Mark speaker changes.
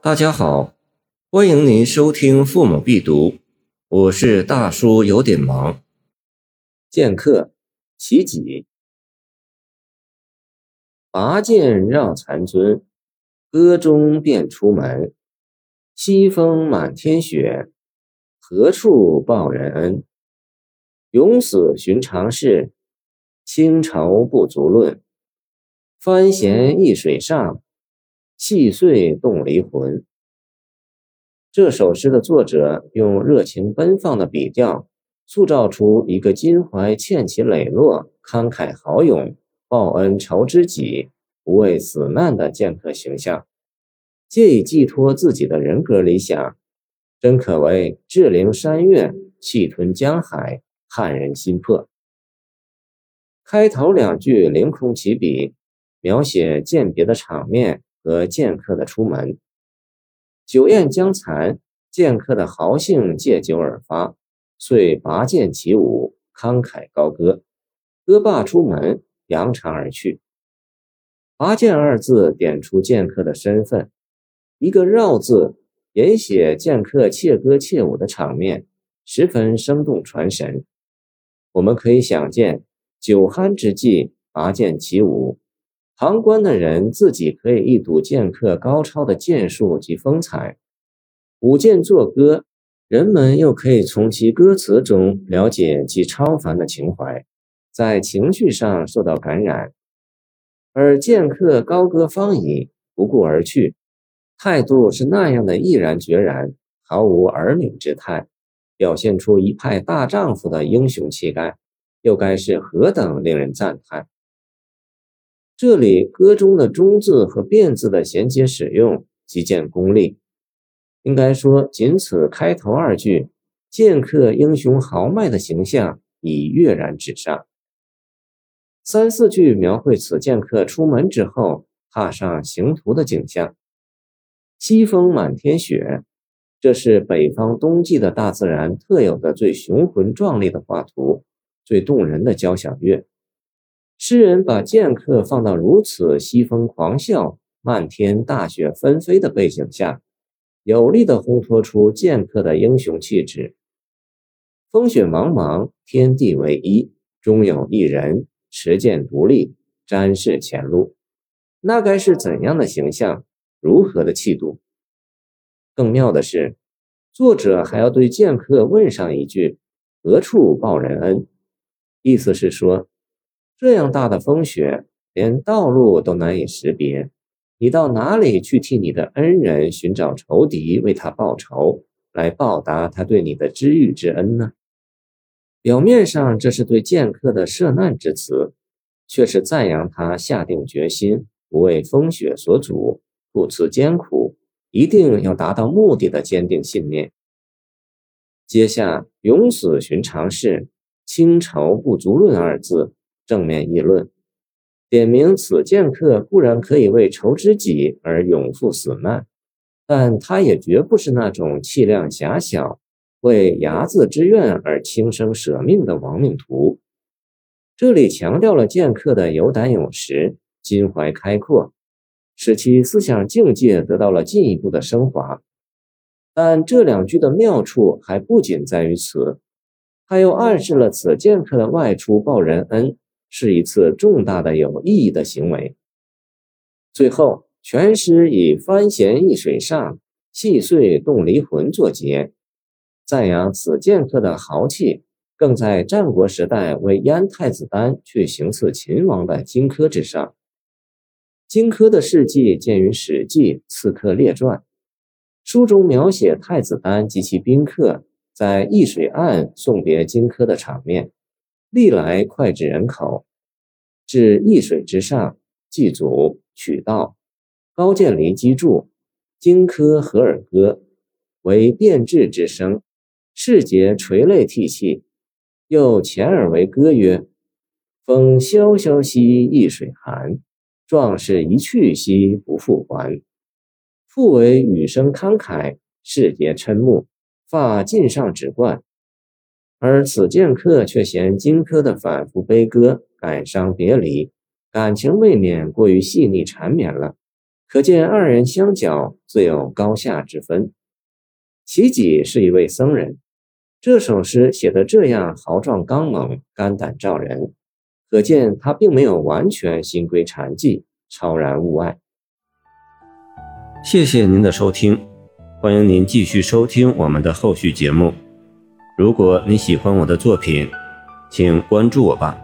Speaker 1: 大家好，欢迎您收听《父母必读》，我是大叔，有点忙。剑客其己，拔剑绕残尊，歌中便出门。西风满天雪，何处报人恩？勇死寻常事，清愁不足论。翻弦易水上，细碎动离魂。这首诗的作者用热情奔放的笔调，塑造出一个襟怀欠其磊落、慷慨豪勇、报恩仇知己、不畏死难的剑客形象，借以寄托自己的人格理想，真可谓志凌山岳，气吞江海，撼人心魄。开头两句凌空起笔。描写饯别的场面和剑客的出门。酒宴将残，剑客的豪兴借酒而发，遂拔剑起舞，慷慨高歌。歌罢出门，扬长而去。拔剑二字点出剑客的身份，一个绕字也写剑客窃歌窃舞的场面，十分生动传神。我们可以想见，酒酣之际拔剑起舞。旁观的人自己可以一睹剑客高超的剑术及风采，舞剑作歌，人们又可以从其歌词中了解其超凡的情怀，在情绪上受到感染。而剑客高歌方已，不顾而去，态度是那样的毅然决然，毫无儿女之态，表现出一派大丈夫的英雄气概，又该是何等令人赞叹！这里歌中的中字和变字的衔接使用极见功力，应该说仅此开头二句，剑客英雄豪迈的形象已跃然纸上。三四句描绘此剑客出门之后踏上行途的景象。西风满天雪，这是北方冬季的大自然特有的最雄浑壮丽的画图，最动人的交响乐。诗人把剑客放到如此西风狂啸、漫天大雪纷飞的背景下，有力地烘托出剑客的英雄气质。风雪茫茫，天地为一，终有一人持剑独立，展示前路，那该是怎样的形象？如何的气度？更妙的是，作者还要对剑客问上一句：“何处报人恩？”意思是说。这样大的风雪，连道路都难以识别，你到哪里去替你的恩人寻找仇敌，为他报仇，来报答他对你的知遇之恩呢？表面上这是对剑客的赦难之词，却是赞扬他下定决心，不为风雪所阻，不辞艰苦，一定要达到目的的坚定信念。接下“勇死寻常事，清愁不足论”二字。正面议论，点明此剑客固然可以为仇知己而勇赴死难，但他也绝不是那种气量狭小、为睚眦之怨而轻生舍命的亡命徒。这里强调了剑客的有胆有识、襟怀开阔，使其思想境界得到了进一步的升华。但这两句的妙处还不仅在于此，它又暗示了此剑客的外出报人恩。是一次重大的有意义的行为。最后，全诗以“帆弦易水上，细碎动离魂”作结，赞扬此剑客的豪气，更在战国时代为燕太子丹去行刺秦王的荆轲之上。荆轲的事迹见于《史记·刺客列传》，书中描写太子丹及其宾客在易水岸送别荆轲的场面。历来脍炙人口，至易水之上，祭祖取道，高渐离击筑，荆轲和尔歌，为变质之声，士节垂泪涕泣，又前耳为歌曰：“风萧萧兮易水寒，壮士一去兮不复还。”复为雨声慷慨，士节瞠目，发尽上指冠。而此剑客却嫌荆轲的反复悲歌、感伤别离，感情未免过于细腻缠绵了，可见二人相较自有高下之分。其己是一位僧人，这首诗写得这样豪壮刚猛、肝胆照人，可见他并没有完全心归禅寂、超然物外。谢谢您的收听，欢迎您继续收听我们的后续节目。如果你喜欢我的作品，请关注我吧。